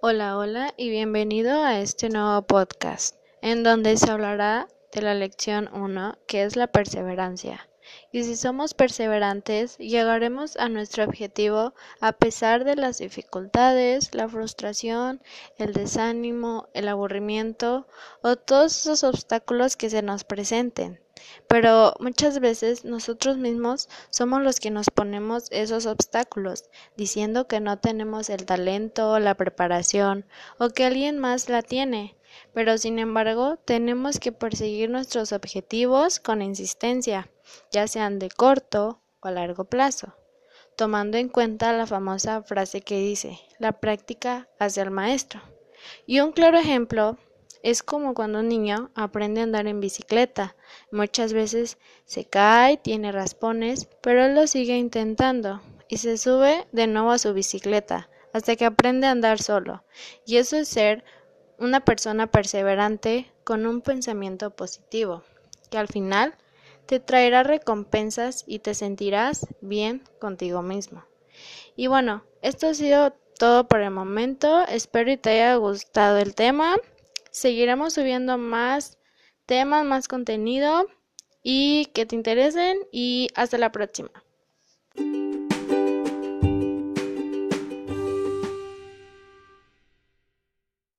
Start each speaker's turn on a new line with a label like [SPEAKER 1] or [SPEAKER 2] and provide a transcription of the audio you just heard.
[SPEAKER 1] Hola, hola y bienvenido a este nuevo podcast, en donde se hablará de la lección 1, que es la perseverancia. Y si somos perseverantes, llegaremos a nuestro objetivo a pesar de las dificultades, la frustración, el desánimo, el aburrimiento o todos esos obstáculos que se nos presenten. Pero muchas veces nosotros mismos somos los que nos ponemos esos obstáculos, diciendo que no tenemos el talento, la preparación o que alguien más la tiene. Pero sin embargo, tenemos que perseguir nuestros objetivos con insistencia, ya sean de corto o largo plazo, tomando en cuenta la famosa frase que dice, la práctica hace al maestro. Y un claro ejemplo es como cuando un niño aprende a andar en bicicleta. Muchas veces se cae, tiene raspones, pero él lo sigue intentando y se sube de nuevo a su bicicleta hasta que aprende a andar solo. Y eso es ser una persona perseverante con un pensamiento positivo, que al final te traerá recompensas y te sentirás bien contigo mismo. Y bueno, esto ha sido todo por el momento. Espero y te haya gustado el tema. Seguiremos subiendo más temas, más contenido y que te interesen y hasta la próxima.